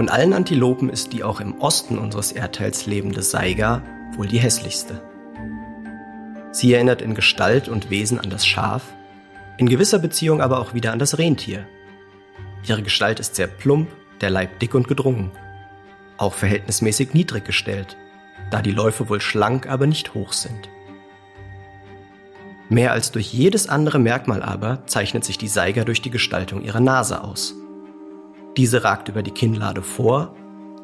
Von allen Antilopen ist die auch im Osten unseres Erdteils lebende Saiga wohl die hässlichste. Sie erinnert in Gestalt und Wesen an das Schaf, in gewisser Beziehung aber auch wieder an das Rentier. Ihre Gestalt ist sehr plump, der Leib dick und gedrungen, auch verhältnismäßig niedrig gestellt, da die Läufe wohl schlank, aber nicht hoch sind. Mehr als durch jedes andere Merkmal aber zeichnet sich die Seiger durch die Gestaltung ihrer Nase aus. Diese ragt über die Kinnlade vor,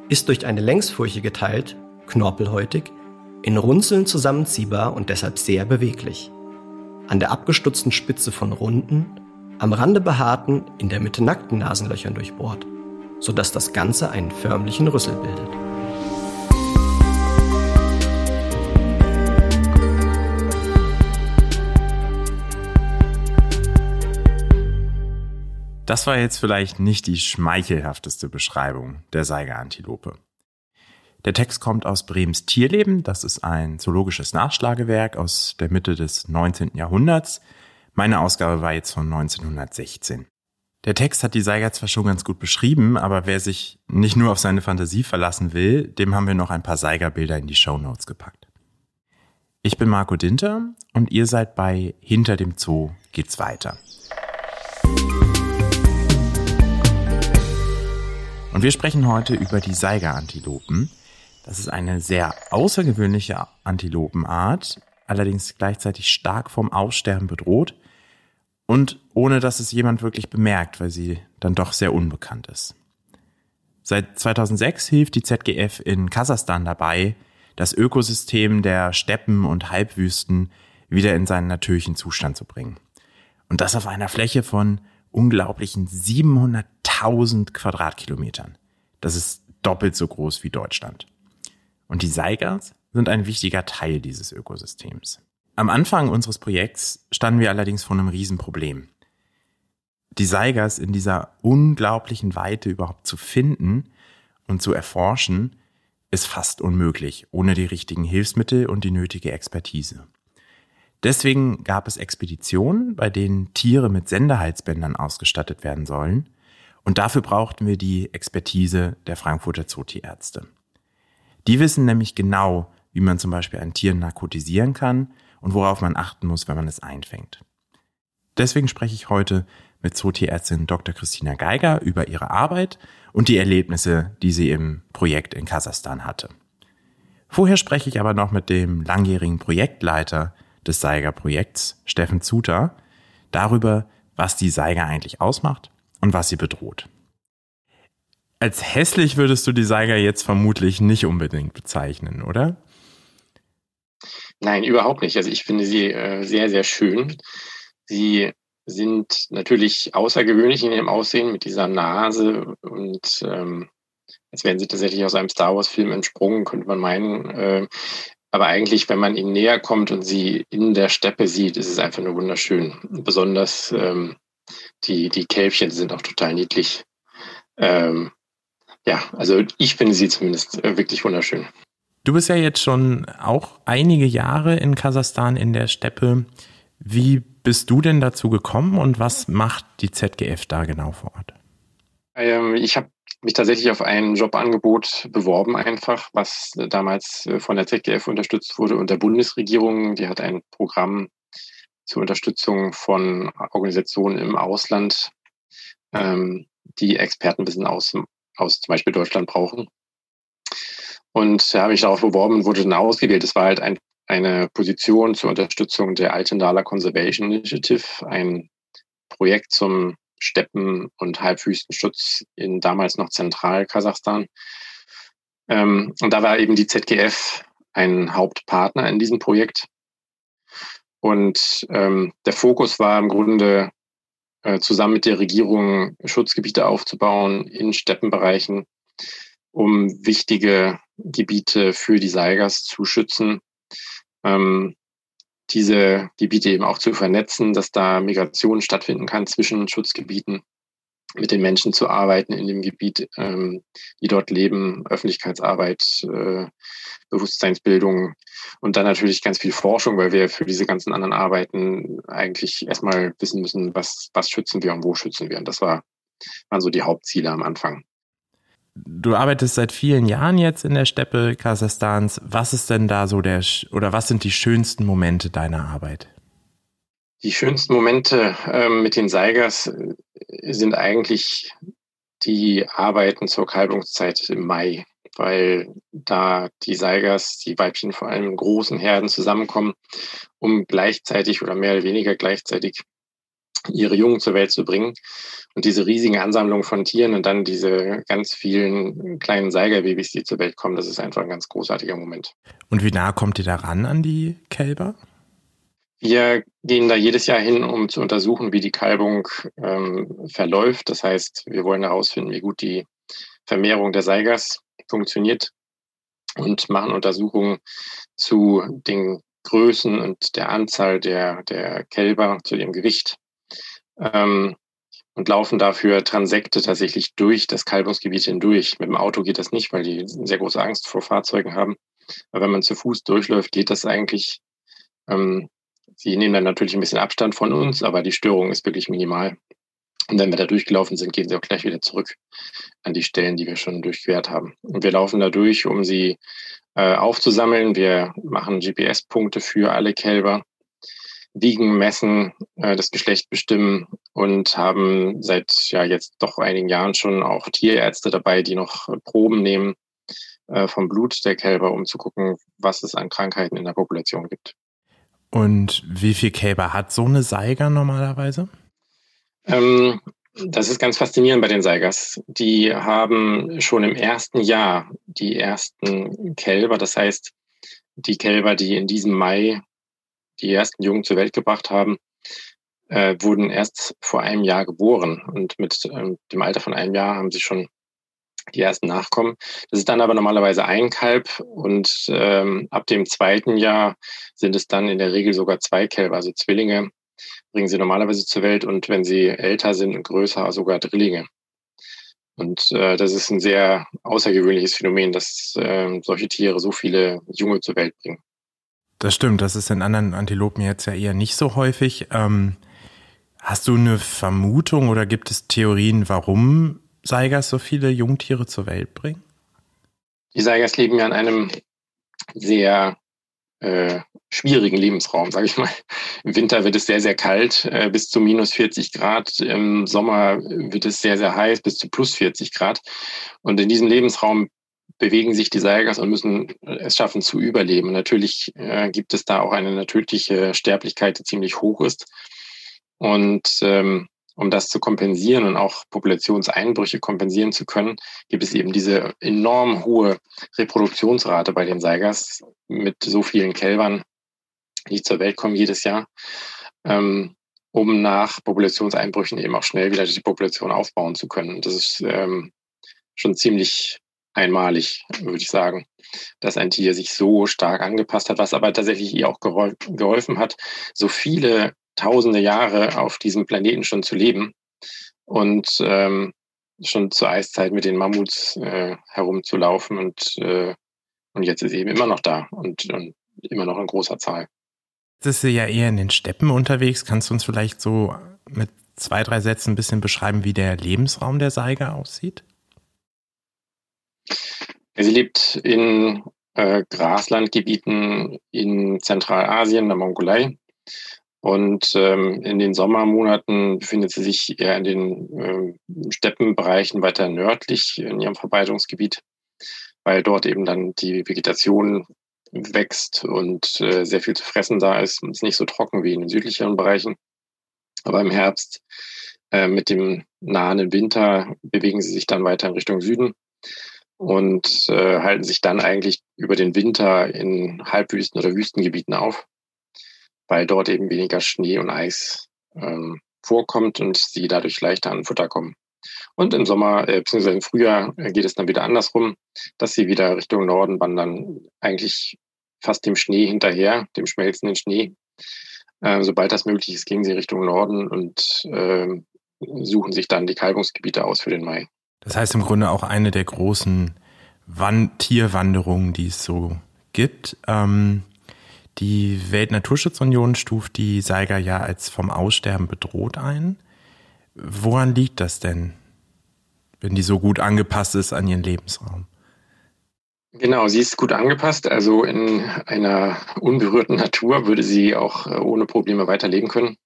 ist durch eine Längsfurche geteilt, knorpelhäutig, in Runzeln zusammenziehbar und deshalb sehr beweglich. An der abgestutzten Spitze von runden, am Rande behaarten, in der Mitte nackten Nasenlöchern durchbohrt, sodass das Ganze einen förmlichen Rüssel bildet. Das war jetzt vielleicht nicht die schmeichelhafteste Beschreibung der Seigerantilope. Der Text kommt aus Brems Tierleben. Das ist ein zoologisches Nachschlagewerk aus der Mitte des 19. Jahrhunderts. Meine Ausgabe war jetzt von 1916. Der Text hat die Seiger zwar schon ganz gut beschrieben, aber wer sich nicht nur auf seine Fantasie verlassen will, dem haben wir noch ein paar Seigerbilder in die Show Notes gepackt. Ich bin Marco Dinter und ihr seid bei Hinter dem Zoo geht's weiter. Und wir sprechen heute über die Seigerantilopen. Das ist eine sehr außergewöhnliche Antilopenart, allerdings gleichzeitig stark vom Aussterben bedroht und ohne dass es jemand wirklich bemerkt, weil sie dann doch sehr unbekannt ist. Seit 2006 hilft die ZGF in Kasachstan dabei, das Ökosystem der Steppen und Halbwüsten wieder in seinen natürlichen Zustand zu bringen. Und das auf einer Fläche von unglaublichen 700.000 Quadratkilometern. Das ist doppelt so groß wie Deutschland. Und die Seigers sind ein wichtiger Teil dieses Ökosystems. Am Anfang unseres Projekts standen wir allerdings vor einem Riesenproblem. Die Seigers in dieser unglaublichen Weite überhaupt zu finden und zu erforschen, ist fast unmöglich, ohne die richtigen Hilfsmittel und die nötige Expertise. Deswegen gab es Expeditionen, bei denen Tiere mit Sendehalsbändern ausgestattet werden sollen. Und dafür brauchten wir die Expertise der Frankfurter Zootierärzte. Die wissen nämlich genau, wie man zum Beispiel ein Tier narkotisieren kann und worauf man achten muss, wenn man es einfängt. Deswegen spreche ich heute mit Zootierärztin Dr. Christina Geiger über ihre Arbeit und die Erlebnisse, die sie im Projekt in Kasachstan hatte. Vorher spreche ich aber noch mit dem langjährigen Projektleiter des Seiger-Projekts, Steffen Zuter, darüber, was die Seiger eigentlich ausmacht und was sie bedroht. Als hässlich würdest du die Seiger jetzt vermutlich nicht unbedingt bezeichnen, oder? Nein, überhaupt nicht. Also ich finde sie äh, sehr, sehr schön. Sie sind natürlich außergewöhnlich in ihrem Aussehen mit dieser Nase und ähm, als wären sie tatsächlich aus einem Star Wars-Film entsprungen, könnte man meinen. Äh, aber eigentlich, wenn man ihnen näher kommt und sie in der Steppe sieht, ist es einfach nur wunderschön. Besonders ähm, die, die Kälbchen sind auch total niedlich. Ähm, ja, also ich finde sie zumindest äh, wirklich wunderschön. Du bist ja jetzt schon auch einige Jahre in Kasachstan in der Steppe. Wie bist du denn dazu gekommen und was macht die ZGF da genau vor Ort? Ähm, ich habe mich tatsächlich auf ein Jobangebot beworben einfach, was damals äh, von der ZDF unterstützt wurde und der Bundesregierung. Die hat ein Programm zur Unterstützung von Organisationen im Ausland, ähm, die Expertenwissen aus, aus zum Beispiel Deutschland brauchen. Und da habe ich darauf beworben und wurde dann ausgewählt. Es war halt ein, eine Position zur Unterstützung der Altendaler Conservation Initiative, ein Projekt zum Steppen- und Halbwüstenschutz in damals noch Zentral-Kasachstan. Ähm, und da war eben die ZGF ein Hauptpartner in diesem Projekt. Und ähm, der Fokus war im Grunde äh, zusammen mit der Regierung Schutzgebiete aufzubauen in Steppenbereichen, um wichtige Gebiete für die Seigers zu schützen. Ähm, diese Gebiete eben auch zu vernetzen, dass da Migration stattfinden kann zwischen Schutzgebieten, mit den Menschen zu arbeiten in dem Gebiet, ähm, die dort leben, Öffentlichkeitsarbeit, äh, Bewusstseinsbildung und dann natürlich ganz viel Forschung, weil wir für diese ganzen anderen Arbeiten eigentlich erstmal wissen müssen, was, was schützen wir und wo schützen wir. Und das war, waren so die Hauptziele am Anfang. du arbeitest seit vielen Jahren jetzt in der Steppe Kasachstans. Was ist denn da so der, oder was sind die schönsten Momente deiner Arbeit? Die schönsten Momente äh, mit den Seigers äh, sind eigentlich die Arbeiten zur Kalbungszeit im Mai, weil da die Seigers, die Weibchen vor allem in großen Herden zusammenkommen, um gleichzeitig oder mehr oder weniger gleichzeitig ihre Jungen zur Welt zu bringen. Und diese riesigen Ansammlungen von Tieren und dann diese ganz vielen kleinen Seigerbabys, die zur Welt kommen, das ist einfach ein ganz großartiger Moment. Und wie nah kommt ihr da ran an die Kälber? Wir gehen da jedes Jahr hin, um zu untersuchen, wie die Kalbung ähm, verläuft. Das heißt, wir wollen herausfinden, wie gut die Vermehrung der Seigers funktioniert und machen Untersuchungen zu den Größen und der Anzahl der, der Kälber, zu ihrem Gewicht ähm, und laufen dafür Transekte tatsächlich durch das Kalbungsgebiet hindurch. Mit dem Auto geht das nicht, weil die sehr große Angst vor Fahrzeugen haben. Aber wenn man zu Fuß durchläuft, geht das eigentlich. Ähm, sie nehmen dann natürlich ein bisschen Abstand von uns, aber die Störung ist wirklich minimal. Und wenn wir da durchgelaufen sind, gehen sie auch gleich wieder zurück an die Stellen, die wir schon durchquert haben. Und wir laufen da durch, um sie äh, aufzusammeln. Wir machen GPS-Punkte für alle Kälber wiegen, messen, äh, das Geschlecht bestimmen und haben seit ja jetzt doch einigen Jahren schon auch Tierärzte dabei, die noch Proben nehmen äh, vom Blut der Kälber, um zu gucken, was es an Krankheiten in der Population gibt. Und wie viel Kälber hat so eine Seiger normalerweise? Ähm, das ist ganz faszinierend bei den Seigers. Die haben schon im ersten Jahr die ersten Kälber, das heißt, die Kälber, die in diesem Mai die ersten Jungen zur Welt gebracht haben, äh, wurden erst vor einem Jahr geboren. Und mit ähm, dem Alter von einem Jahr haben sie schon die ersten Nachkommen. Das ist dann aber normalerweise ein Kalb und ähm, ab dem zweiten Jahr sind es dann in der Regel sogar zwei Kälber, also Zwillinge bringen sie normalerweise zur Welt und wenn sie älter sind und größer, sogar Drillinge. Und äh, das ist ein sehr außergewöhnliches Phänomen, dass äh, solche Tiere so viele Junge zur Welt bringen. Das stimmt, das ist in anderen Antilopen jetzt ja eher nicht so häufig. Ähm, hast du eine Vermutung oder gibt es Theorien, warum Seigers so viele Jungtiere zur Welt bringen? Die Seigers leben ja in einem sehr äh, schwierigen Lebensraum, sage ich mal. Im Winter wird es sehr, sehr kalt, äh, bis zu minus 40 Grad. Im Sommer wird es sehr, sehr heiß, bis zu plus 40 Grad. Und in diesem Lebensraum bewegen sich die Seilgas und müssen es schaffen zu überleben. natürlich äh, gibt es da auch eine natürliche Sterblichkeit, die ziemlich hoch ist. Und ähm, um das zu kompensieren und auch Populationseinbrüche kompensieren zu können, gibt es eben diese enorm hohe Reproduktionsrate bei den Seigers mit so vielen Kälbern, die zur Welt kommen jedes Jahr, ähm, um nach Populationseinbrüchen eben auch schnell wieder die Population aufbauen zu können. Das ist ähm, schon ziemlich einmalig, würde ich sagen, dass ein Tier sich so stark angepasst hat, was aber tatsächlich ihr auch geholfen hat, so viele tausende Jahre auf diesem Planeten schon zu leben und ähm, schon zur Eiszeit mit den Mammuts äh, herumzulaufen und, äh, und jetzt ist sie eben immer noch da und, und immer noch in großer Zahl. Jetzt ist sie ja eher in den Steppen unterwegs. Kannst du uns vielleicht so mit zwei, drei Sätzen ein bisschen beschreiben, wie der Lebensraum der Seiger aussieht? Sie lebt in äh, Graslandgebieten in Zentralasien, der Mongolei. Und ähm, in den Sommermonaten befindet sie sich eher in den äh, Steppenbereichen weiter nördlich in ihrem Verbreitungsgebiet, weil dort eben dann die Vegetation wächst und äh, sehr viel zu fressen da ist. Es ist nicht so trocken wie in den südlicheren Bereichen. Aber im Herbst äh, mit dem nahenden Winter bewegen sie sich dann weiter in Richtung Süden und äh, halten sich dann eigentlich über den Winter in Halbwüsten oder Wüstengebieten auf, weil dort eben weniger Schnee und Eis ähm, vorkommt und sie dadurch leichter an Futter kommen. Und im Sommer äh, bzw. im Frühjahr äh, geht es dann wieder andersrum, dass sie wieder Richtung Norden wandern, eigentlich fast dem Schnee hinterher, dem schmelzenden Schnee. Äh, sobald das möglich ist, gehen sie Richtung Norden und äh, suchen sich dann die Kalbungsgebiete aus für den Mai. Das heißt im Grunde auch eine der großen Wand Tierwanderungen, die es so gibt. Ähm, die Weltnaturschutzunion stuft die Seiger ja als vom Aussterben bedroht ein. Woran liegt das denn? wenn die so gut angepasst ist an ihren Lebensraum. Genau, sie ist gut angepasst. Also in einer unberührten Natur würde sie auch äh, ohne Probleme weiterleben können.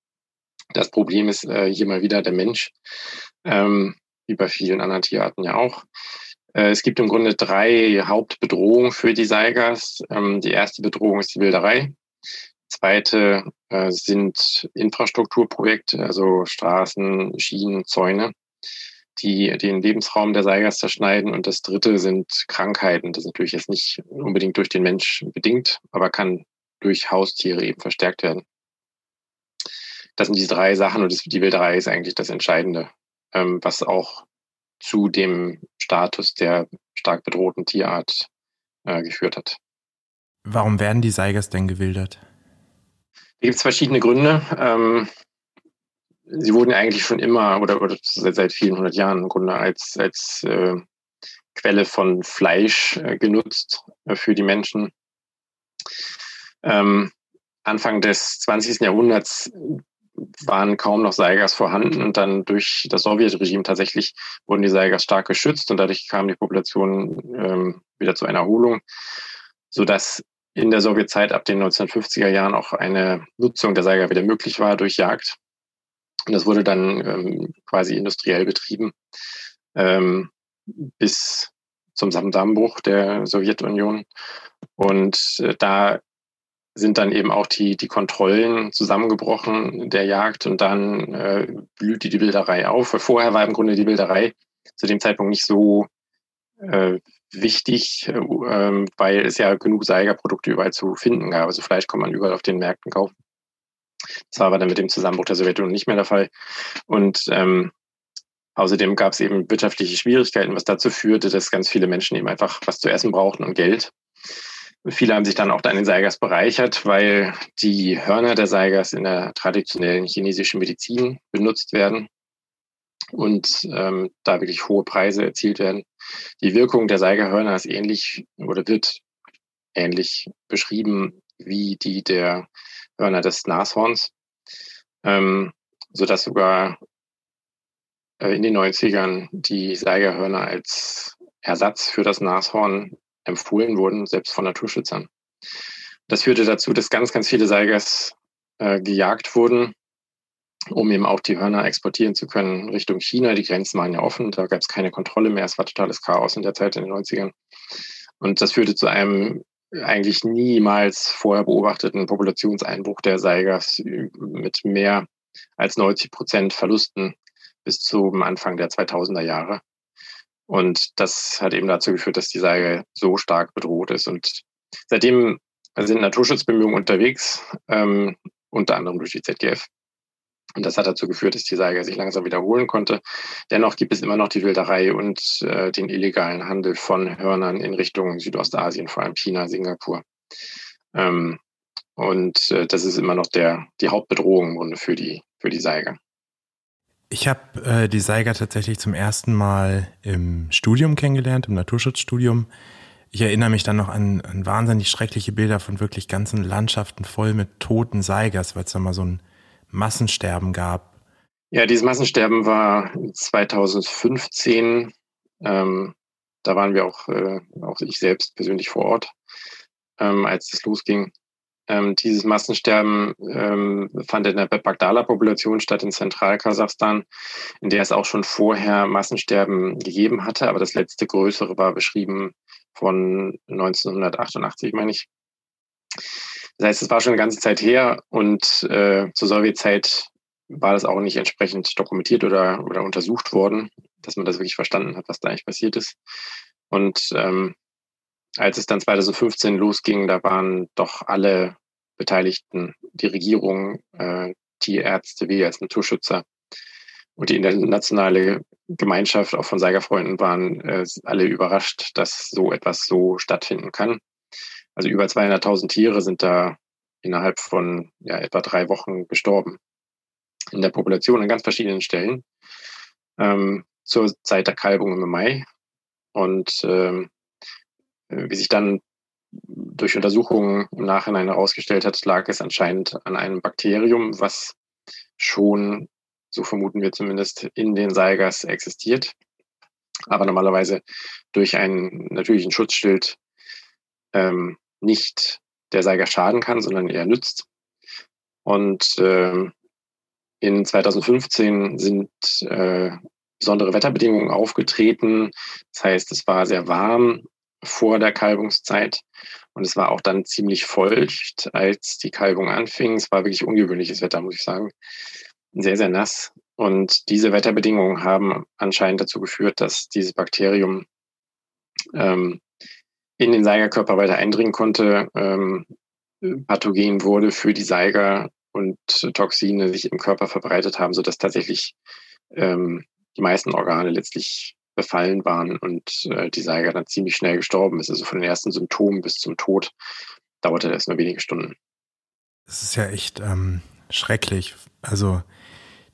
Das Problem ist äh, hier mal wieder der Mensch, ähm, wie bei vielen anderen Tierarten ja auch. Äh, es gibt im Grunde drei Hauptbedrohungen für die Seigers. Ähm, die erste Bedrohung ist die Wilderei. Zweite äh, sind Infrastrukturprojekte, also Straßen, Schienen, Zäune die den Lebensraum der Seigers zerschneiden. Und das dritte sind Krankheiten. Das ist natürlich jetzt nicht unbedingt durch den Mensch bedingt, aber kann durch Haustiere eben verstärkt werden. Das sind diese drei Sachen und die Wilderei ist eigentlich das Entscheidende, ähm, was auch zu dem Status der stark bedrohten Tierart äh, geführt hat. Warum werden die Seigers denn gewildert? Da gibt es verschiedene Gründe. Ähm, sie wurden eigentlich schon immer oder, oder seit vielen hundert Jahren im Grunde als, als äh, Quelle von Fleisch äh, genutzt äh, für die Menschen. Ähm, Anfang des 20. Jahrhunderts waren kaum noch Seigers vorhanden und dann durch das Sowjetregime tatsächlich wurden die Seigers stark geschützt und dadurch kam die Population ähm, wieder zu einer Erholung, sodass in der Sowjetzeit ab den 1950er Jahren auch eine Nutzung der Seiger wieder möglich war durch Jagd. Und das wurde dann ähm, quasi industriell betrieben ähm, bis zum Zusammenbruch der Sowjetunion. Und äh, da sind dann eben auch die, die Kontrollen zusammengebrochen der Jagd und dann äh, blühte die Bilderei auf. Vorher war im Grunde die Bilderei zu dem Zeitpunkt nicht so äh, wichtig, äh, weil es ja genug Seigerprodukte überall zu finden gab. Also Fleisch kann man überall auf den Märkten kaufen. Das war aber dann mit dem Zusammenbruch der Sowjetunion nicht mehr der Fall. Und ähm, außerdem gab es eben wirtschaftliche Schwierigkeiten, was dazu führte, dass ganz viele Menschen eben einfach was zu essen brauchten und Geld. Viele haben sich dann auch an den Seigers bereichert, weil die Hörner der Seigers in der traditionellen chinesischen Medizin benutzt werden und ähm, da wirklich hohe Preise erzielt werden. Die Wirkung der Seigerhörner ist ähnlich oder wird ähnlich beschrieben wie die der Hörner des Nashorns, ähm, sodass sogar äh, in den 90ern die Seigerhörner als Ersatz für das Nashorn empfohlen wurden, selbst von Naturschützern. Das führte dazu, dass ganz, ganz viele Seigers äh, gejagt wurden, um eben auch die Hörner exportieren zu können Richtung China. Die Grenzen waren ja offen, da gab es keine Kontrolle mehr. Es war totales Chaos in der Zeit in den 90ern. Und das führte zu einem eigentlich niemals vorher beobachteten Populationseinbruch der Seigers mit mehr als 90 Prozent Verlusten bis zum Anfang der 2000er Jahre. Und das hat eben dazu geführt, dass die Seiger so stark bedroht ist. Und seitdem sind Naturschutzbemühungen unterwegs, ähm, unter anderem durch die ZGF. Und das hat dazu geführt, dass die Seiger sich langsam wiederholen konnte. Dennoch gibt es immer noch die Wilderei und äh, den illegalen Handel von Hörnern in Richtung Südostasien, vor allem China, Singapur. Ähm, und äh, das ist immer noch der, die Hauptbedrohung im Grunde für die, für die Seiger. Ich habe äh, die Seiger tatsächlich zum ersten Mal im Studium kennengelernt, im Naturschutzstudium. Ich erinnere mich dann noch an, an wahnsinnig schreckliche Bilder von wirklich ganzen Landschaften voll mit toten Seigers, weil es da mal so ein Massensterben gab. Ja, dieses Massensterben war 2015. Ähm, da waren wir auch, äh, auch ich selbst persönlich vor Ort, ähm, als es losging. Ähm, dieses Massensterben ähm, fand in der Bagdala-Population statt in Zentralkasachstan, in der es auch schon vorher Massensterben gegeben hatte, aber das letzte größere war beschrieben von 1988, meine ich. Das heißt, es war schon eine ganze Zeit her und äh, zur Sowjetzeit war das auch nicht entsprechend dokumentiert oder, oder untersucht worden, dass man das wirklich verstanden hat, was da eigentlich passiert ist. Und ähm, als es dann 2015 losging, da waren doch alle Beteiligten, die Regierung, äh, Tierärzte, wir als Naturschützer und die internationale Gemeinschaft auch von Seigerfreunden waren äh, alle überrascht, dass so etwas so stattfinden kann. Also über 200.000 Tiere sind da innerhalb von ja, etwa drei Wochen gestorben. In der Population an ganz verschiedenen Stellen. Ähm, zur Zeit der Kalbung im Mai. Und ähm, wie sich dann durch Untersuchungen im Nachhinein herausgestellt hat, lag es anscheinend an einem Bakterium, was schon, so vermuten wir zumindest, in den Seigers existiert. aber normalerweise durch einen natürlichen Schutzschild ähm, nicht der Seiger schaden kann, sondern eher nützt. Und äh, in 2015 sind äh, besondere Wetterbedingungen aufgetreten. Das heißt, es war sehr warm vor der Kalbungszeit und es war auch dann ziemlich feucht, als die Kalbung anfing. Es war wirklich ungewöhnliches Wetter, muss ich sagen. Sehr, sehr nass. Und diese Wetterbedingungen haben anscheinend dazu geführt, dass dieses Bakterium ähm, in den Seigerkörper weiter eindringen konnte, ähm, pathogen wurde für die Seiger und Toxine sich im Körper verbreitet haben, sodass tatsächlich ähm, die meisten Organe letztlich befallen waren und äh, die Seiger dann ziemlich schnell gestorben ist. Also von den ersten Symptomen bis zum Tod dauerte das nur wenige Stunden. Das ist ja echt ähm, schrecklich. Also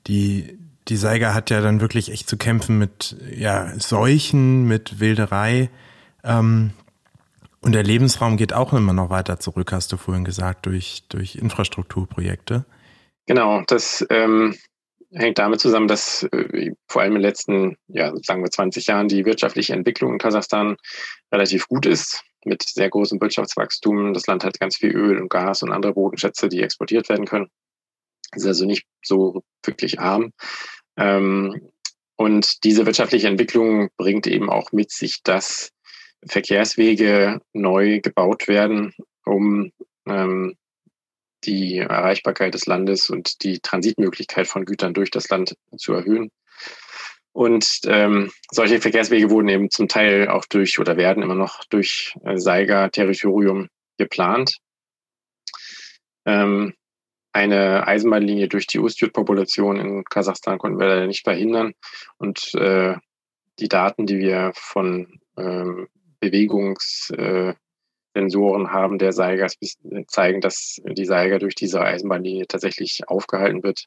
die, die Seiger hat ja dann wirklich echt zu kämpfen mit ja, Seuchen, mit Wilderei. Ähm, und der Lebensraum geht auch immer noch weiter zurück, hast du vorhin gesagt, durch, durch Infrastrukturprojekte. Genau, das ähm, hängt damit zusammen, dass äh, vor allem in den letzten, ja, sagen wir 20 Jahren die wirtschaftliche Entwicklung in Kasachstan relativ gut ist, mit sehr großem Wirtschaftswachstum. Das Land hat ganz viel Öl und Gas und andere Bodenschätze, die exportiert werden können. Es ist also nicht so wirklich arm. Ähm, und diese wirtschaftliche Entwicklung bringt eben auch mit sich, dass Verkehrswege neu gebaut werden, um ähm, die Erreichbarkeit des Landes und die Transitmöglichkeit von Gütern durch das Land zu erhöhen. Und ähm, solche Verkehrswege wurden eben zum Teil auch durch oder werden immer noch durch äh, Saiga-Territorium geplant. Ähm, eine Eisenbahnlinie durch die Ustjut-Population in Kasachstan konnten wir leider nicht verhindern. Und äh, die Daten, die wir von ähm, Bewegungs- äh, Sensoren haben der Seigers zeigen, dass die Seiger durch diese Eisenbahnlinie tatsächlich aufgehalten wird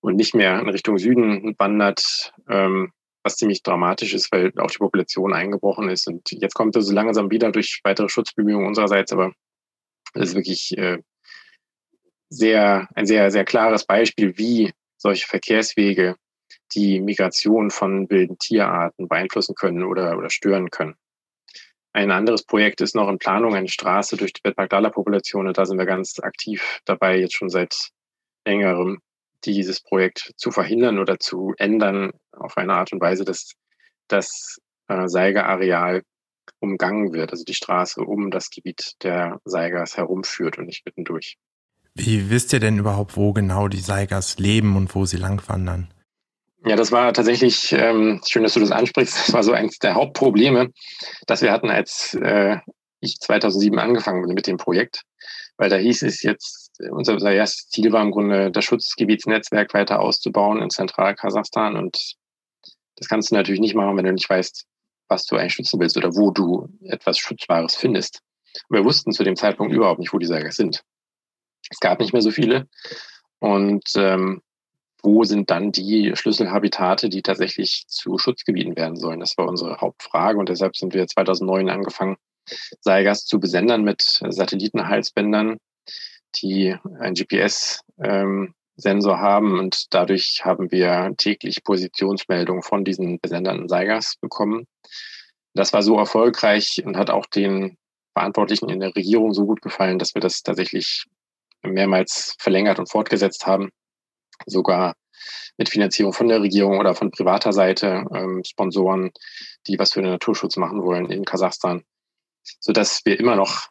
und nicht mehr in Richtung Süden wandert, ähm, was ziemlich dramatisch ist, weil auch die Population eingebrochen ist. Und jetzt kommt es so langsam wieder durch weitere Schutzbemühungen unsererseits, aber es ist wirklich äh, sehr, ein sehr, sehr klares Beispiel, wie solche Verkehrswege die Migration von wilden Tierarten beeinflussen können oder, oder stören können. Ein anderes Projekt ist noch in Planung, eine Straße durch die Bedbagdala-Population. Und da sind wir ganz aktiv dabei, jetzt schon seit längerem, dieses Projekt zu verhindern oder zu ändern auf eine Art und Weise, dass das äh, Seiger-Areal umgangen wird, also die Straße um das Gebiet der Seigers herumführt und nicht mittendurch. Wie wisst ihr denn überhaupt, wo genau die Seigers leben und wo sie langwandern? Ja, das war tatsächlich ähm, schön, dass du das ansprichst. Das war so eines der Hauptprobleme, dass wir hatten, als äh, ich 2007 angefangen bin mit dem Projekt, weil da hieß es jetzt, unser, unser erstes Ziel war im Grunde, das Schutzgebietsnetzwerk weiter auszubauen in Zentralkasachstan und das kannst du natürlich nicht machen, wenn du nicht weißt, was du eigentlich schützen willst oder wo du etwas Schutzbares findest. Und wir wussten zu dem Zeitpunkt überhaupt nicht, wo die Säger sind. Es gab nicht mehr so viele und ähm, wo sind dann die Schlüsselhabitate, die tatsächlich zu Schutzgebieten werden sollen? Das war unsere Hauptfrage und deshalb sind wir 2009 angefangen, Seigas zu besendern mit Satellitenhalsbändern, die ein GPS-Sensor haben und dadurch haben wir täglich Positionsmeldungen von diesen besenderten Seigas bekommen. Das war so erfolgreich und hat auch den Verantwortlichen in der Regierung so gut gefallen, dass wir das tatsächlich mehrmals verlängert und fortgesetzt haben sogar mit Finanzierung von der Regierung oder von privater Seite, ähm, Sponsoren, die was für den Naturschutz machen wollen in Kasachstan, so dass wir immer noch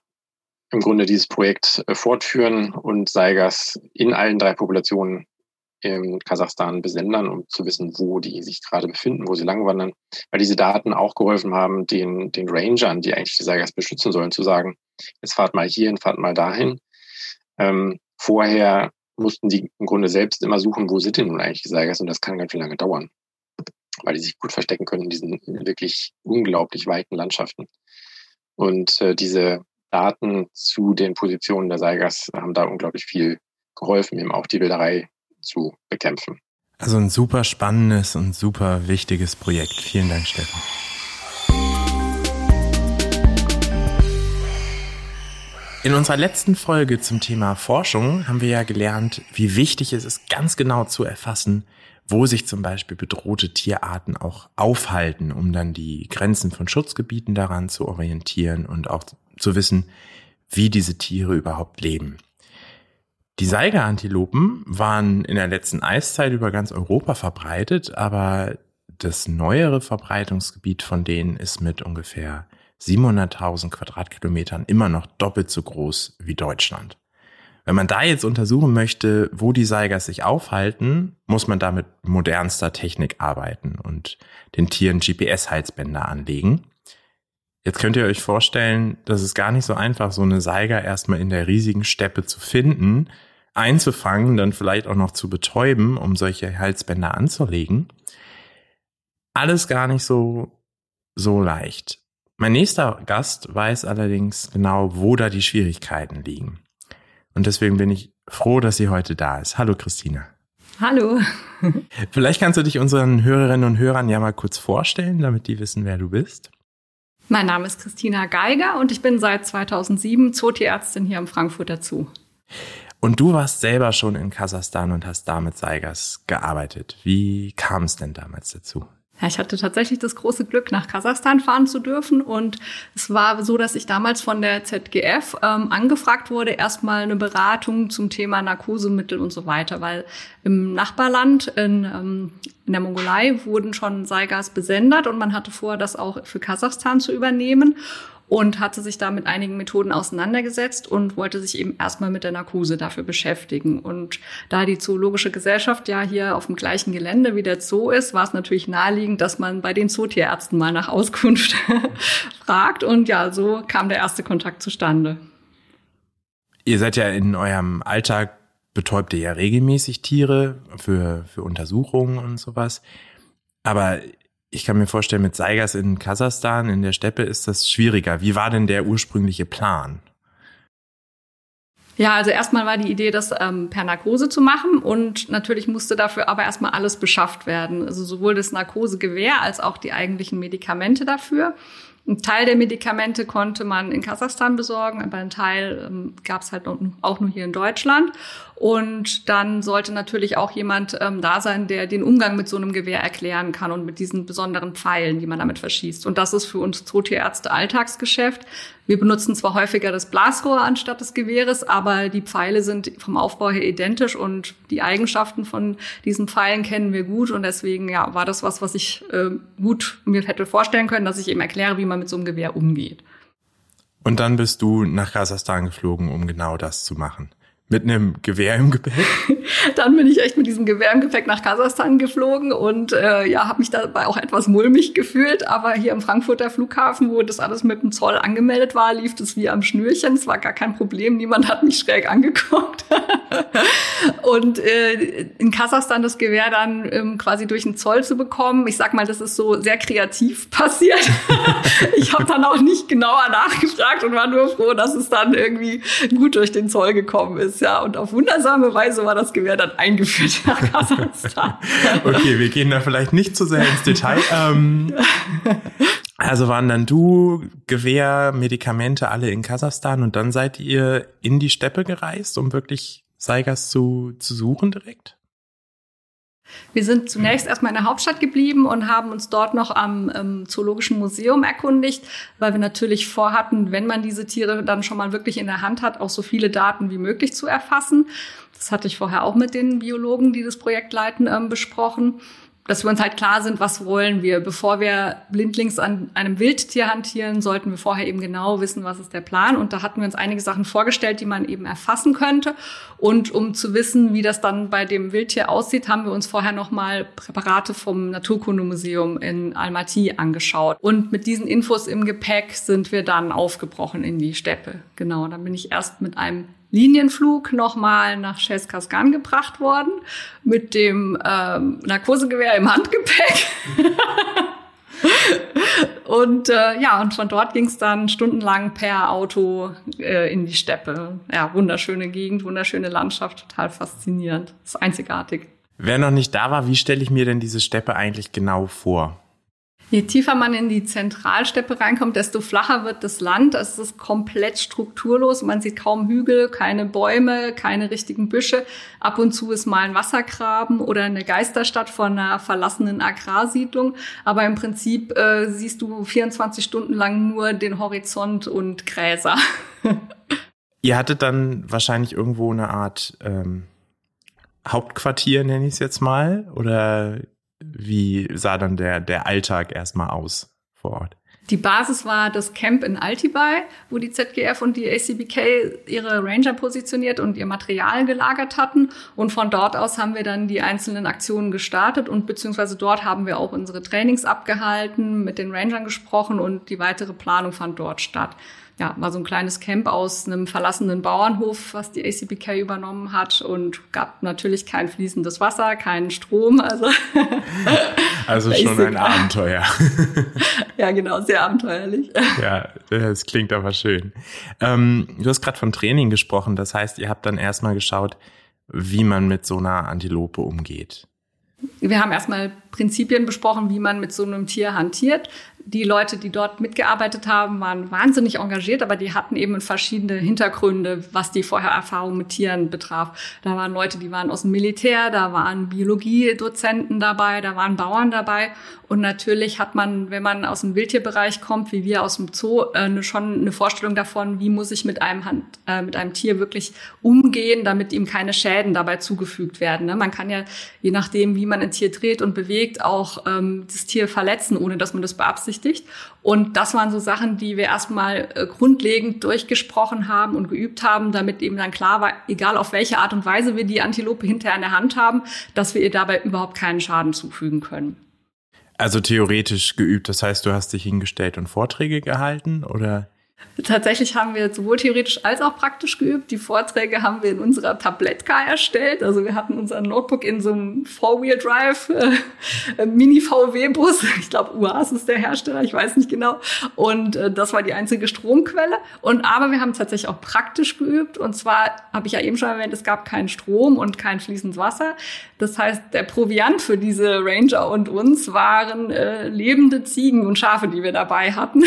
im Grunde dieses Projekt äh, fortführen und Seigers in allen drei Populationen in Kasachstan besendern, um zu wissen, wo die sich gerade befinden, wo sie langwandern, weil diese Daten auch geholfen haben, den, den Rangern, die eigentlich die Seigers beschützen sollen, zu sagen, jetzt fahrt mal hierhin, fahrt mal dahin. Ähm, vorher mussten die im Grunde selbst immer suchen, wo sind denn nun eigentlich die Seigers und das kann ganz schön lange dauern, weil die sich gut verstecken können in diesen wirklich unglaublich weiten Landschaften. Und äh, diese Daten zu den Positionen der Seigers haben da unglaublich viel geholfen, eben auch die Wilderei zu bekämpfen. Also ein super spannendes und super wichtiges Projekt. Vielen Dank, Steffen. In unserer letzten Folge zum Thema Forschung haben wir ja gelernt, wie wichtig es ist, ganz genau zu erfassen, wo sich zum Beispiel bedrohte Tierarten auch aufhalten, um dann die Grenzen von Schutzgebieten daran zu orientieren und auch zu wissen, wie diese Tiere überhaupt leben. Die Seigerantilopen waren in der letzten Eiszeit über ganz Europa verbreitet, aber das neuere Verbreitungsgebiet von denen ist mit ungefähr 700.000 Quadratkilometern immer noch doppelt so groß wie Deutschland. Wenn man da jetzt untersuchen möchte, wo die Seigers sich aufhalten, muss man da mit modernster Technik arbeiten und den Tieren GPS-Halsbänder anlegen. Jetzt könnt ihr euch vorstellen, das ist gar nicht so einfach, so eine Seiger erstmal in der riesigen Steppe zu finden, einzufangen, dann vielleicht auch noch zu betäuben, um solche Halsbänder anzulegen. Alles gar nicht so, so leicht. Mein nächster Gast weiß allerdings genau, wo da die Schwierigkeiten liegen. Und deswegen bin ich froh, dass sie heute da ist. Hallo Christina. Hallo. Vielleicht kannst du dich unseren Hörerinnen und Hörern ja mal kurz vorstellen, damit die wissen, wer du bist. Mein Name ist Christina Geiger und ich bin seit 2007 Zootierärztin hier im Frankfurter Zoo. Und du warst selber schon in Kasachstan und hast da mit Seigers gearbeitet. Wie kam es denn damals dazu? Ja, ich hatte tatsächlich das große Glück, nach Kasachstan fahren zu dürfen. Und es war so, dass ich damals von der ZGF ähm, angefragt wurde, erstmal eine Beratung zum Thema Narkosemittel und so weiter, weil im Nachbarland in, ähm, in der Mongolei wurden schon Seigas besendet und man hatte vor, das auch für Kasachstan zu übernehmen und hatte sich da mit einigen Methoden auseinandergesetzt und wollte sich eben erstmal mit der Narkose dafür beschäftigen. Und da die Zoologische Gesellschaft ja hier auf dem gleichen Gelände wie der Zoo ist, war es natürlich naheliegend, dass man bei den Zootierärzten mal nach Auskunft fragt. Und ja, so kam der erste Kontakt zustande. Ihr seid ja in eurem Alltag betäubt ihr ja regelmäßig Tiere für, für Untersuchungen und sowas. Aber ich kann mir vorstellen, mit Seigers in Kasachstan, in der Steppe, ist das schwieriger. Wie war denn der ursprüngliche Plan? Ja, also erstmal war die Idee, das ähm, per Narkose zu machen und natürlich musste dafür aber erstmal alles beschafft werden. Also sowohl das Narkosegewehr als auch die eigentlichen Medikamente dafür. Ein Teil der Medikamente konnte man in Kasachstan besorgen, aber ein Teil ähm, gab es halt auch nur hier in Deutschland. Und dann sollte natürlich auch jemand ähm, da sein, der den Umgang mit so einem Gewehr erklären kann und mit diesen besonderen Pfeilen, die man damit verschießt. Und das ist für uns Zootierärzte Alltagsgeschäft. Wir benutzen zwar häufiger das Blasrohr anstatt des Gewehres, aber die Pfeile sind vom Aufbau her identisch und die Eigenschaften von diesen Pfeilen kennen wir gut. Und deswegen ja, war das was, was ich äh, gut mir hätte vorstellen können, dass ich eben erkläre, wie man mit so einem Gewehr umgeht. Und dann bist du nach Kasachstan geflogen, um genau das zu machen. Mit einem Gewehr im Gepäck? Dann bin ich echt mit diesem Gewehr im Gepäck nach Kasachstan geflogen und äh, ja, habe mich dabei auch etwas mulmig gefühlt. Aber hier am Frankfurter Flughafen, wo das alles mit dem Zoll angemeldet war, lief das wie am Schnürchen. Es war gar kein Problem. Niemand hat mich schräg angeguckt. und äh, in Kasachstan das Gewehr dann ähm, quasi durch den Zoll zu bekommen, ich sag mal, das ist so sehr kreativ passiert. ich habe dann auch nicht genauer nachgefragt und war nur froh, dass es dann irgendwie gut durch den Zoll gekommen ist. Ja, und auf wundersame Weise war das Gewehr dann eingeführt nach Kasachstan. okay, wir gehen da vielleicht nicht zu sehr ins Detail. Ähm, also waren dann du, Gewehr, Medikamente alle in Kasachstan und dann seid ihr in die Steppe gereist, um wirklich Seigers zu, zu suchen direkt? Wir sind zunächst erstmal in der Hauptstadt geblieben und haben uns dort noch am ähm, Zoologischen Museum erkundigt, weil wir natürlich vorhatten, wenn man diese Tiere dann schon mal wirklich in der Hand hat, auch so viele Daten wie möglich zu erfassen. Das hatte ich vorher auch mit den Biologen, die das Projekt leiten, ähm, besprochen dass wir uns halt klar sind, was wollen wir. Bevor wir blindlings an einem Wildtier hantieren, sollten wir vorher eben genau wissen, was ist der Plan. Und da hatten wir uns einige Sachen vorgestellt, die man eben erfassen könnte. Und um zu wissen, wie das dann bei dem Wildtier aussieht, haben wir uns vorher nochmal Präparate vom Naturkundemuseum in Almaty angeschaut. Und mit diesen Infos im Gepäck sind wir dann aufgebrochen in die Steppe. Genau, dann bin ich erst mit einem Linienflug nochmal nach Cheskasgan gebracht worden mit dem ähm, Narkosegewehr im Handgepäck. und äh, ja, und von dort ging es dann stundenlang per Auto äh, in die Steppe. Ja, wunderschöne Gegend, wunderschöne Landschaft, total faszinierend. Ist einzigartig. Wer noch nicht da war, wie stelle ich mir denn diese Steppe eigentlich genau vor? Je tiefer man in die Zentralsteppe reinkommt, desto flacher wird das Land. Es ist komplett strukturlos. Man sieht kaum Hügel, keine Bäume, keine richtigen Büsche. Ab und zu ist mal ein Wassergraben oder eine Geisterstadt von einer verlassenen Agrarsiedlung. Aber im Prinzip äh, siehst du 24 Stunden lang nur den Horizont und Gräser. Ihr hattet dann wahrscheinlich irgendwo eine Art ähm, Hauptquartier, nenne ich es jetzt mal, oder wie sah dann der, der Alltag erstmal aus vor Ort? Die Basis war das Camp in Altibai, wo die ZGF und die ACBK ihre Ranger positioniert und ihr Material gelagert hatten. Und von dort aus haben wir dann die einzelnen Aktionen gestartet und beziehungsweise dort haben wir auch unsere Trainings abgehalten, mit den Rangern gesprochen und die weitere Planung fand dort statt ja, war so ein kleines Camp aus einem verlassenen Bauernhof, was die ACBK übernommen hat und gab natürlich kein fließendes Wasser, keinen Strom. Also, also schon ein Abenteuer. ja, genau, sehr abenteuerlich. Ja, das klingt aber schön. Ähm, du hast gerade von Training gesprochen, das heißt, ihr habt dann erstmal geschaut, wie man mit so einer Antilope umgeht. Wir haben erstmal Prinzipien besprochen, wie man mit so einem Tier hantiert die Leute, die dort mitgearbeitet haben, waren wahnsinnig engagiert, aber die hatten eben verschiedene Hintergründe, was die vorher Erfahrung mit Tieren betraf. Da waren Leute, die waren aus dem Militär, da waren Biologiedozenten dabei, da waren Bauern dabei. Und natürlich hat man, wenn man aus dem Wildtierbereich kommt, wie wir aus dem Zoo, äh, schon eine Vorstellung davon, wie muss ich mit einem, Hand, äh, mit einem Tier wirklich umgehen, damit ihm keine Schäden dabei zugefügt werden. Ne? Man kann ja, je nachdem, wie man ein Tier dreht und bewegt, auch ähm, das Tier verletzen, ohne dass man das beabsichtigt berücksichtigt. Und das waren so Sachen, die wir erstmal äh, grundlegend durchgesprochen haben und geübt haben, damit eben dann klar war, egal auf welche Art und Weise wir die Antilope hinterher in der Hand haben, dass wir ihr dabei überhaupt keinen Schaden zufügen können. Also theoretisch geübt, das heißt, du hast dich hingestellt und Vorträge gehalten oder? Tatsächlich haben wir sowohl theoretisch als auch praktisch geübt. Die Vorträge haben wir in unserer Tablettka erstellt. Also wir hatten unser Notebook in so einem Four-Wheel-Drive äh, Mini-VW-Bus. Ich glaube, UAS ist der Hersteller, ich weiß nicht genau. Und äh, das war die einzige Stromquelle. Und aber wir haben tatsächlich auch praktisch geübt. Und zwar habe ich ja eben schon erwähnt, es gab keinen Strom und kein fließendes Wasser. Das heißt, der Proviant für diese Ranger und uns waren äh, lebende Ziegen und Schafe, die wir dabei hatten.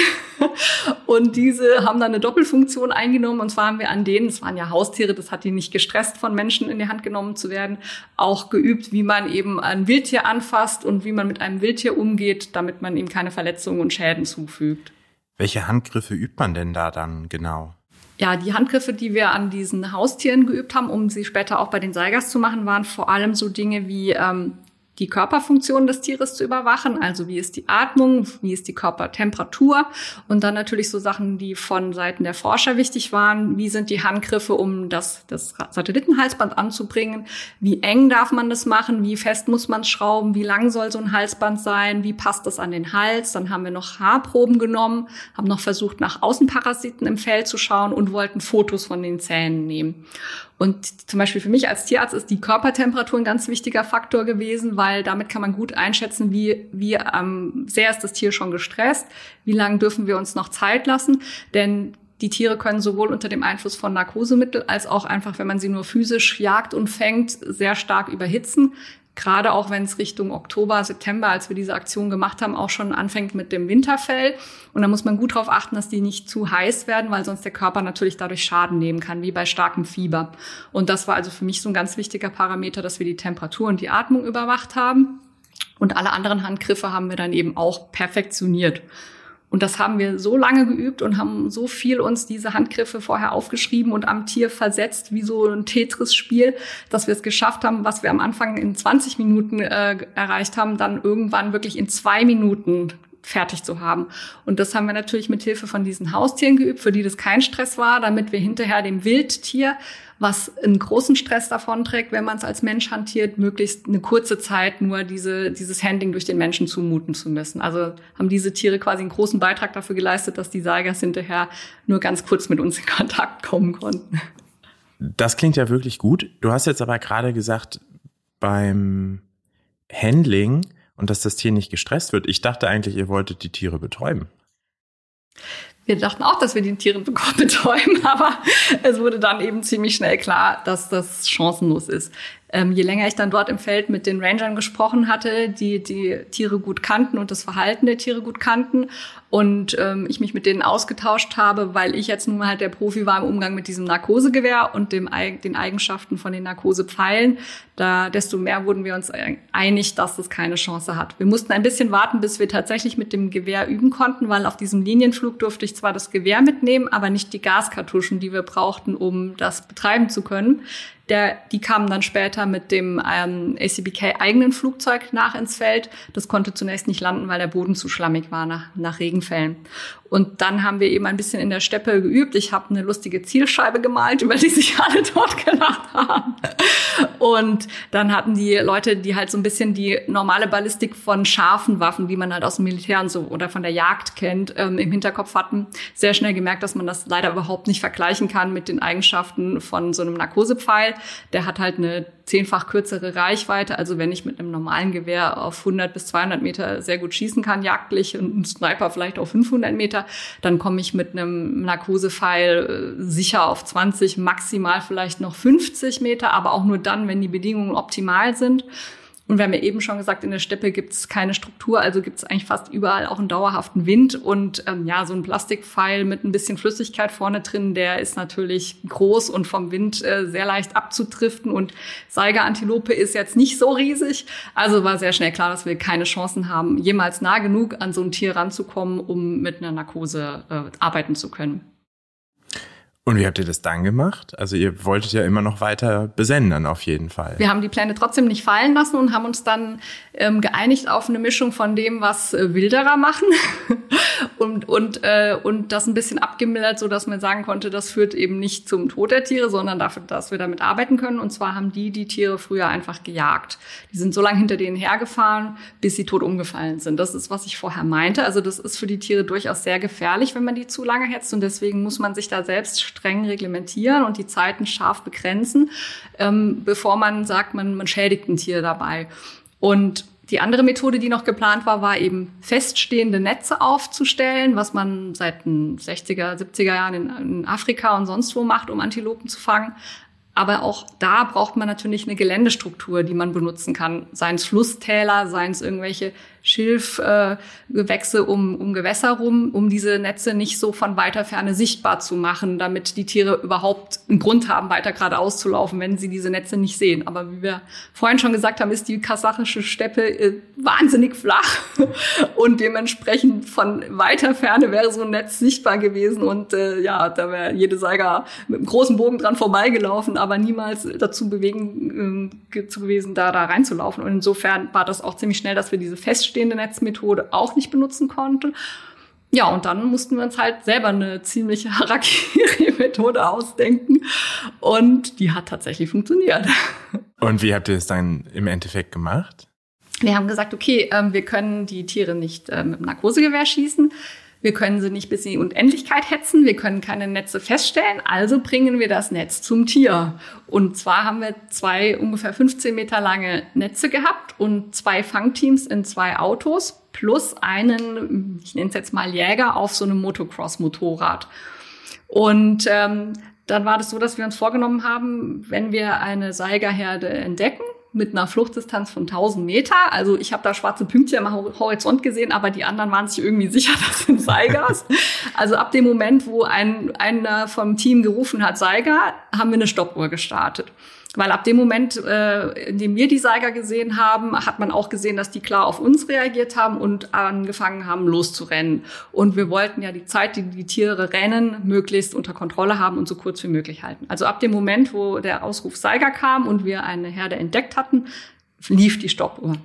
und diese haben dann eine Doppelfunktion eingenommen. Und zwar haben wir an denen, es waren ja Haustiere, das hat die nicht gestresst, von Menschen in die Hand genommen zu werden, auch geübt, wie man eben ein Wildtier anfasst und wie man mit einem Wildtier umgeht, damit man ihm keine Verletzungen und Schäden zufügt. Welche Handgriffe übt man denn da dann genau? Ja, die Handgriffe, die wir an diesen Haustieren geübt haben, um sie später auch bei den Seigers zu machen, waren vor allem so Dinge wie ähm, die Körperfunktion des Tieres zu überwachen, also wie ist die Atmung, wie ist die Körpertemperatur? Und dann natürlich so Sachen, die von Seiten der Forscher wichtig waren, wie sind die Handgriffe, um das, das Satellitenhalsband anzubringen, wie eng darf man das machen, wie fest muss man schrauben, wie lang soll so ein Halsband sein, wie passt das an den Hals, dann haben wir noch Haarproben genommen, haben noch versucht nach Außenparasiten im Fell zu schauen und wollten Fotos von den Zähnen nehmen. Und zum Beispiel für mich als Tierarzt ist die Körpertemperatur ein ganz wichtiger Faktor gewesen, weil damit kann man gut einschätzen, wie, wie ähm, sehr ist das Tier schon gestresst, wie lange dürfen wir uns noch Zeit lassen. Denn die Tiere können sowohl unter dem Einfluss von Narkosemittel als auch einfach, wenn man sie nur physisch jagt und fängt, sehr stark überhitzen gerade auch wenn es Richtung Oktober, September, als wir diese Aktion gemacht haben, auch schon anfängt mit dem Winterfell. Und da muss man gut darauf achten, dass die nicht zu heiß werden, weil sonst der Körper natürlich dadurch Schaden nehmen kann, wie bei starkem Fieber. Und das war also für mich so ein ganz wichtiger Parameter, dass wir die Temperatur und die Atmung überwacht haben. Und alle anderen Handgriffe haben wir dann eben auch perfektioniert. Und das haben wir so lange geübt und haben so viel uns diese Handgriffe vorher aufgeschrieben und am Tier versetzt, wie so ein Tetris-Spiel, dass wir es geschafft haben, was wir am Anfang in 20 Minuten äh, erreicht haben, dann irgendwann wirklich in zwei Minuten fertig zu haben. Und das haben wir natürlich mit Hilfe von diesen Haustieren geübt, für die das kein Stress war, damit wir hinterher dem Wildtier, was einen großen Stress davon trägt, wenn man es als Mensch hantiert, möglichst eine kurze Zeit nur diese, dieses Handling durch den Menschen zumuten zu müssen. Also haben diese Tiere quasi einen großen Beitrag dafür geleistet, dass die Seigers hinterher nur ganz kurz mit uns in Kontakt kommen konnten. Das klingt ja wirklich gut. Du hast jetzt aber gerade gesagt, beim Handling und dass das Tier nicht gestresst wird. Ich dachte eigentlich, ihr wolltet die Tiere betäuben. Wir dachten auch, dass wir die Tiere betäuben, aber es wurde dann eben ziemlich schnell klar, dass das chancenlos ist. Ähm, je länger ich dann dort im Feld mit den Rangern gesprochen hatte, die die Tiere gut kannten und das Verhalten der Tiere gut kannten und ähm, ich mich mit denen ausgetauscht habe, weil ich jetzt nun halt der Profi war im Umgang mit diesem Narkosegewehr und dem, den Eigenschaften von den Narkosepfeilen, da desto mehr wurden wir uns einig, dass es keine Chance hat. Wir mussten ein bisschen warten, bis wir tatsächlich mit dem Gewehr üben konnten, weil auf diesem Linienflug durfte ich zwar das Gewehr mitnehmen, aber nicht die Gaskartuschen, die wir brauchten, um das betreiben zu können. Der, die kamen dann später mit dem ähm, ACBK eigenen Flugzeug nach ins Feld. Das konnte zunächst nicht landen, weil der Boden zu schlammig war nach, nach Regenfällen. Und dann haben wir eben ein bisschen in der Steppe geübt. Ich habe eine lustige Zielscheibe gemalt, über die sich alle dort gelacht haben. Und dann hatten die Leute, die halt so ein bisschen die normale Ballistik von scharfen Waffen, die man halt aus dem Militär und so oder von der Jagd kennt, ähm, im Hinterkopf hatten, sehr schnell gemerkt, dass man das leider überhaupt nicht vergleichen kann mit den Eigenschaften von so einem Narkosepfeil. Der hat halt eine zehnfach kürzere Reichweite. Also wenn ich mit einem normalen Gewehr auf 100 bis 200 Meter sehr gut schießen kann, jagdlich, und ein Sniper vielleicht auf 500 Meter, dann komme ich mit einem Narkosepfeil äh, sicher auf 20, maximal vielleicht noch 50 Meter, aber auch nur dann, wenn die Bedingungen optimal sind. Und wir haben ja eben schon gesagt, in der Steppe gibt es keine Struktur, also gibt es eigentlich fast überall auch einen dauerhaften Wind. Und ähm, ja, so ein Plastikpfeil mit ein bisschen Flüssigkeit vorne drin, der ist natürlich groß und vom Wind äh, sehr leicht abzutriften. Und Seigerantilope ist jetzt nicht so riesig. Also war sehr schnell klar, dass wir keine Chancen haben, jemals nah genug an so ein Tier ranzukommen, um mit einer Narkose äh, arbeiten zu können. Und wie habt ihr das dann gemacht? Also ihr wolltet ja immer noch weiter besendern auf jeden Fall. Wir haben die Pläne trotzdem nicht fallen lassen und haben uns dann ähm, geeinigt auf eine Mischung von dem, was äh, Wilderer machen und und äh, und das ein bisschen abgemildert, so dass man sagen konnte, das führt eben nicht zum Tod der Tiere, sondern dafür, dass wir damit arbeiten können. Und zwar haben die die Tiere früher einfach gejagt. Die sind so lange hinter denen hergefahren, bis sie tot umgefallen sind. Das ist, was ich vorher meinte. Also das ist für die Tiere durchaus sehr gefährlich, wenn man die zu lange hetzt und deswegen muss man sich da selbst streng reglementieren und die Zeiten scharf begrenzen, ähm, bevor man sagt, man, man schädigt ein Tier dabei. Und die andere Methode, die noch geplant war, war eben feststehende Netze aufzustellen, was man seit den 60er, 70er Jahren in, in Afrika und sonst wo macht, um Antilopen zu fangen. Aber auch da braucht man natürlich eine Geländestruktur, die man benutzen kann. Seien es Flusstäler, seien es irgendwelche Schilfgewächse äh, um, um Gewässer rum, um diese Netze nicht so von weiter Ferne sichtbar zu machen, damit die Tiere überhaupt einen Grund haben, weiter geradeaus zu laufen, wenn sie diese Netze nicht sehen. Aber wie wir vorhin schon gesagt haben, ist die kasachische Steppe äh, wahnsinnig flach und dementsprechend von weiter Ferne wäre so ein Netz sichtbar gewesen und äh, ja, da wäre jede Seiger mit einem großen Bogen dran vorbeigelaufen, aber niemals dazu bewegen äh, zu gewesen, da da reinzulaufen. Und insofern war das auch ziemlich schnell, dass wir diese feststellen bestehende Netzmethode auch nicht benutzen konnte. Ja, und dann mussten wir uns halt selber eine ziemliche Harakiri-Methode ausdenken. Und die hat tatsächlich funktioniert. Und wie habt ihr es dann im Endeffekt gemacht? Wir haben gesagt, okay, ähm, wir können die Tiere nicht äh, mit dem Narkosegewehr schießen. Wir können sie nicht bis in die Unendlichkeit hetzen. Wir können keine Netze feststellen. Also bringen wir das Netz zum Tier. Und zwar haben wir zwei ungefähr 15 Meter lange Netze gehabt und zwei Fangteams in zwei Autos plus einen, ich nenne es jetzt mal Jäger, auf so einem Motocross-Motorrad. Und ähm, dann war das so, dass wir uns vorgenommen haben, wenn wir eine Seigerherde entdecken, mit einer Fluchtdistanz von 1000 Meter. Also ich habe da schwarze Pünktchen am Horizont gesehen, aber die anderen waren sich irgendwie sicher, das sind Seigers. also ab dem Moment, wo ein, einer vom Team gerufen hat, Seiger, haben wir eine Stoppuhr gestartet. Weil ab dem Moment, äh, in dem wir die Seiger gesehen haben, hat man auch gesehen, dass die klar auf uns reagiert haben und angefangen haben, loszurennen. Und wir wollten ja die Zeit, die die Tiere rennen, möglichst unter Kontrolle haben und so kurz wie möglich halten. Also ab dem Moment, wo der Ausruf Seiger kam und wir eine Herde entdeckt hatten, lief die Stoppuhr.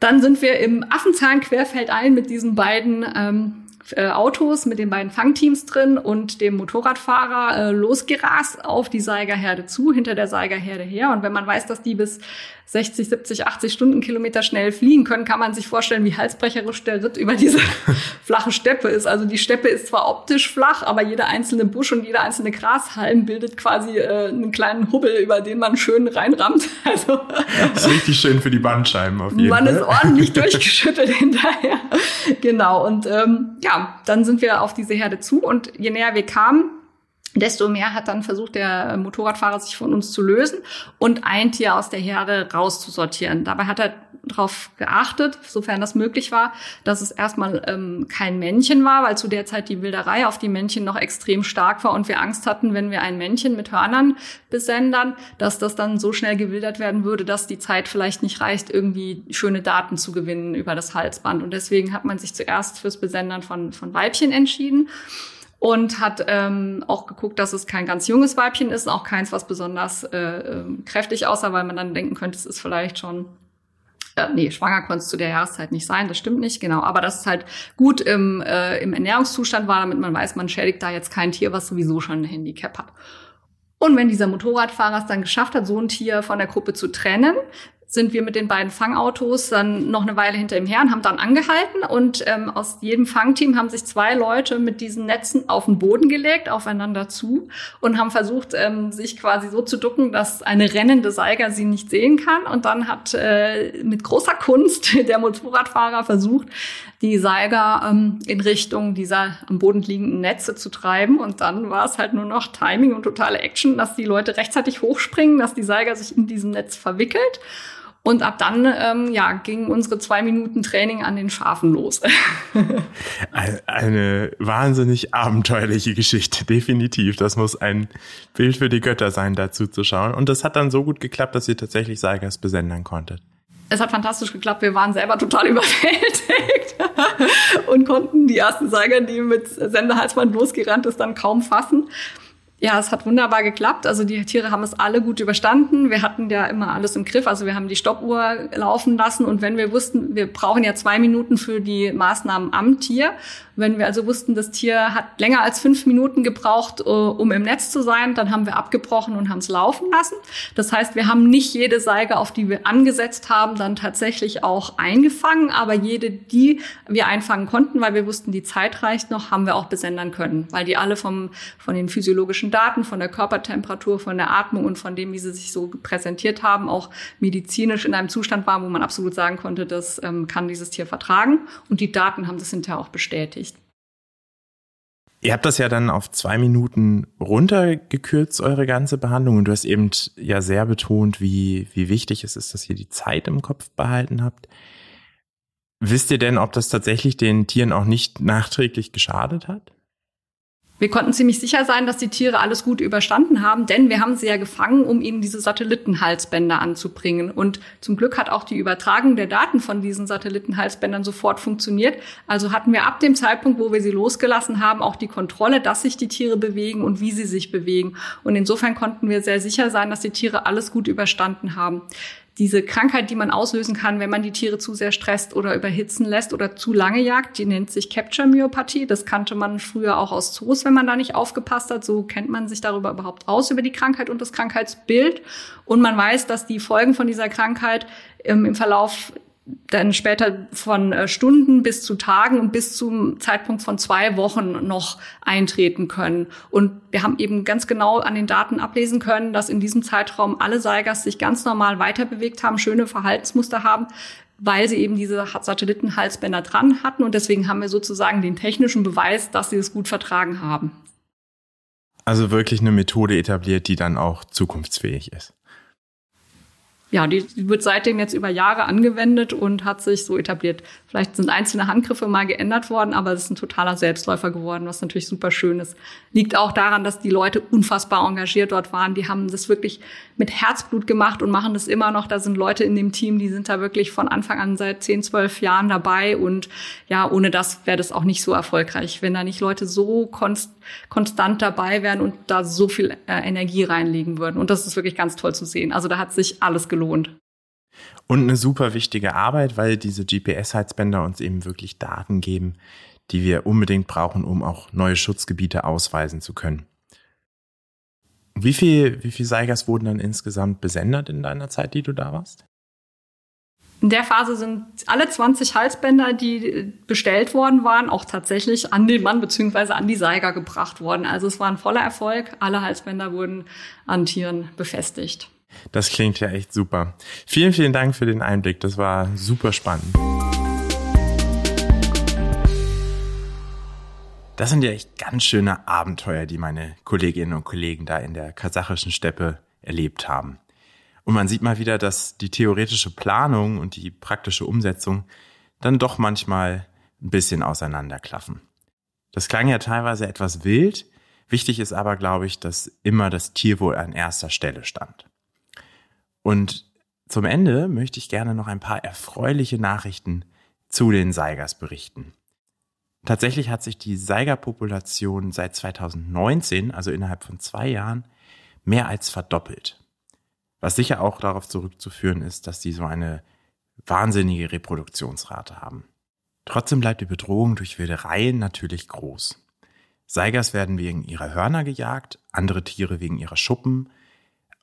Dann sind wir im Affenzahn querfeldein mit diesen beiden ähm, äh, Autos mit den beiden Fangteams drin und dem Motorradfahrer äh, losgerast auf die Seigerherde zu, hinter der Seigerherde her. Und wenn man weiß, dass die bis 60, 70, 80 Stundenkilometer schnell fliegen können, kann man sich vorstellen, wie halsbrecherisch der Ritt über diese flache Steppe ist. Also die Steppe ist zwar optisch flach, aber jeder einzelne Busch und jeder einzelne Grashalm bildet quasi äh, einen kleinen Hubbel, über den man schön reinrammt. Also das ist richtig schön für die Bandscheiben auf jeden man Fall. Man ist ordentlich durchgeschüttelt hinterher. Genau. Und ähm, ja, dann sind wir auf diese Herde zu und je näher wir kamen, desto mehr hat dann versucht der Motorradfahrer sich von uns zu lösen und ein Tier aus der Herde rauszusortieren. Dabei hat er darauf geachtet, sofern das möglich war, dass es erstmal ähm, kein Männchen war, weil zu der Zeit die Wilderei auf die Männchen noch extrem stark war und wir Angst hatten, wenn wir ein Männchen mit Hörnern besendern, dass das dann so schnell gewildert werden würde, dass die Zeit vielleicht nicht reicht, irgendwie schöne Daten zu gewinnen über das Halsband. Und deswegen hat man sich zuerst fürs Besendern von, von Weibchen entschieden und hat ähm, auch geguckt, dass es kein ganz junges Weibchen ist, auch keins, was besonders äh, ähm, kräftig aussah, weil man dann denken könnte, es ist vielleicht schon äh, nee, schwanger konnte es zu der Jahreszeit nicht sein, das stimmt nicht, genau. Aber dass es halt gut im, äh, im Ernährungszustand war, damit man weiß, man schädigt da jetzt kein Tier, was sowieso schon ein Handicap hat. Und wenn dieser Motorradfahrer es dann geschafft hat, so ein Tier von der Gruppe zu trennen, sind wir mit den beiden Fangautos dann noch eine Weile hinter ihm her und haben dann angehalten. Und ähm, aus jedem Fangteam haben sich zwei Leute mit diesen Netzen auf den Boden gelegt, aufeinander zu und haben versucht, ähm, sich quasi so zu ducken, dass eine rennende Seiger sie nicht sehen kann. Und dann hat äh, mit großer Kunst der Motorradfahrer versucht, die Seiger ähm, in Richtung dieser am Boden liegenden Netze zu treiben. Und dann war es halt nur noch Timing und totale Action, dass die Leute rechtzeitig hochspringen, dass die Seiger sich in diesem Netz verwickelt. Und ab dann ähm, ja, ging unsere zwei Minuten Training an den Schafen los. Eine wahnsinnig abenteuerliche Geschichte, definitiv. Das muss ein Bild für die Götter sein, dazu zu schauen. Und das hat dann so gut geklappt, dass ihr tatsächlich Seigers besendern konntet. Es hat fantastisch geklappt. Wir waren selber total überwältigt und konnten die ersten Seiger, die mit Sendehalsband losgerannt ist, dann kaum fassen. Ja, es hat wunderbar geklappt. Also die Tiere haben es alle gut überstanden. Wir hatten ja immer alles im Griff. Also wir haben die Stoppuhr laufen lassen und wenn wir wussten, wir brauchen ja zwei Minuten für die Maßnahmen am Tier wenn wir also wussten, das Tier hat länger als fünf Minuten gebraucht, äh, um im Netz zu sein, dann haben wir abgebrochen und haben es laufen lassen. Das heißt, wir haben nicht jede Seige, auf die wir angesetzt haben, dann tatsächlich auch eingefangen, aber jede, die wir einfangen konnten, weil wir wussten, die Zeit reicht noch, haben wir auch besendern können, weil die alle vom, von den physiologischen Daten, von der Körpertemperatur, von der Atmung und von dem, wie sie sich so präsentiert haben, auch medizinisch in einem Zustand waren, wo man absolut sagen konnte, das ähm, kann dieses Tier vertragen. Und die Daten haben das hinterher auch bestätigt. Ihr habt das ja dann auf zwei Minuten runtergekürzt, eure ganze Behandlung. Und du hast eben ja sehr betont, wie, wie wichtig es ist, dass ihr die Zeit im Kopf behalten habt. Wisst ihr denn, ob das tatsächlich den Tieren auch nicht nachträglich geschadet hat? Wir konnten ziemlich sicher sein, dass die Tiere alles gut überstanden haben, denn wir haben sie ja gefangen, um ihnen diese Satellitenhalsbänder anzubringen. Und zum Glück hat auch die Übertragung der Daten von diesen Satellitenhalsbändern sofort funktioniert. Also hatten wir ab dem Zeitpunkt, wo wir sie losgelassen haben, auch die Kontrolle, dass sich die Tiere bewegen und wie sie sich bewegen. Und insofern konnten wir sehr sicher sein, dass die Tiere alles gut überstanden haben diese Krankheit, die man auslösen kann, wenn man die Tiere zu sehr stresst oder überhitzen lässt oder zu lange jagt, die nennt sich Capture-Myopathie. Das kannte man früher auch aus Zoos, wenn man da nicht aufgepasst hat. So kennt man sich darüber überhaupt aus, über die Krankheit und das Krankheitsbild. Und man weiß, dass die Folgen von dieser Krankheit ähm, im Verlauf dann später von äh, Stunden bis zu Tagen und bis zum Zeitpunkt von zwei Wochen noch eintreten können. Und wir haben eben ganz genau an den Daten ablesen können, dass in diesem Zeitraum alle Seigers sich ganz normal weiter bewegt haben, schöne Verhaltensmuster haben, weil sie eben diese Satellitenhalsbänder dran hatten. Und deswegen haben wir sozusagen den technischen Beweis, dass sie es gut vertragen haben. Also wirklich eine Methode etabliert, die dann auch zukunftsfähig ist ja, die, wird seitdem jetzt über Jahre angewendet und hat sich so etabliert. Vielleicht sind einzelne Handgriffe mal geändert worden, aber es ist ein totaler Selbstläufer geworden, was natürlich super schön ist. Liegt auch daran, dass die Leute unfassbar engagiert dort waren. Die haben das wirklich mit Herzblut gemacht und machen das immer noch. Da sind Leute in dem Team, die sind da wirklich von Anfang an seit 10, 12 Jahren dabei. Und ja, ohne das wäre das auch nicht so erfolgreich, wenn da nicht Leute so konst konstant dabei wären und da so viel äh, Energie reinlegen würden. Und das ist wirklich ganz toll zu sehen. Also da hat sich alles gelohnt. Und eine super wichtige Arbeit, weil diese GPS-Heizbänder uns eben wirklich Daten geben, die wir unbedingt brauchen, um auch neue Schutzgebiete ausweisen zu können. Wie viel, wie viel Seigers wurden dann insgesamt besendet in deiner Zeit, die du da warst? In der Phase sind alle 20 Halsbänder, die bestellt worden waren, auch tatsächlich an den Mann bzw. an die Seiger gebracht worden. Also es war ein voller Erfolg. Alle Halsbänder wurden an Tieren befestigt. Das klingt ja echt super. Vielen, vielen Dank für den Einblick. Das war super spannend. Das sind ja echt ganz schöne Abenteuer, die meine Kolleginnen und Kollegen da in der kasachischen Steppe erlebt haben. Und man sieht mal wieder, dass die theoretische Planung und die praktische Umsetzung dann doch manchmal ein bisschen auseinanderklaffen. Das klang ja teilweise etwas wild. Wichtig ist aber, glaube ich, dass immer das Tierwohl an erster Stelle stand. Und zum Ende möchte ich gerne noch ein paar erfreuliche Nachrichten zu den Seigers berichten. Tatsächlich hat sich die Seigerpopulation seit 2019, also innerhalb von zwei Jahren, mehr als verdoppelt. Was sicher auch darauf zurückzuführen ist, dass sie so eine wahnsinnige Reproduktionsrate haben. Trotzdem bleibt die Bedrohung durch Wildereien natürlich groß. Seigers werden wegen ihrer Hörner gejagt, andere Tiere wegen ihrer Schuppen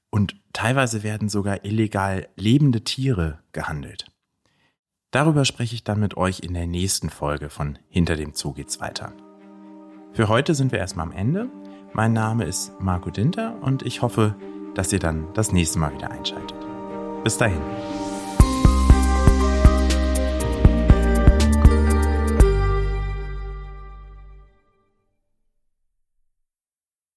und teilweise werden sogar illegal lebende Tiere gehandelt. Darüber spreche ich dann mit euch in der nächsten Folge von Hinter dem Zoo geht's weiter. Für heute sind wir erstmal am Ende. Mein Name ist Marco Dinter und ich hoffe, dass ihr dann das nächste Mal wieder einschaltet. Bis dahin.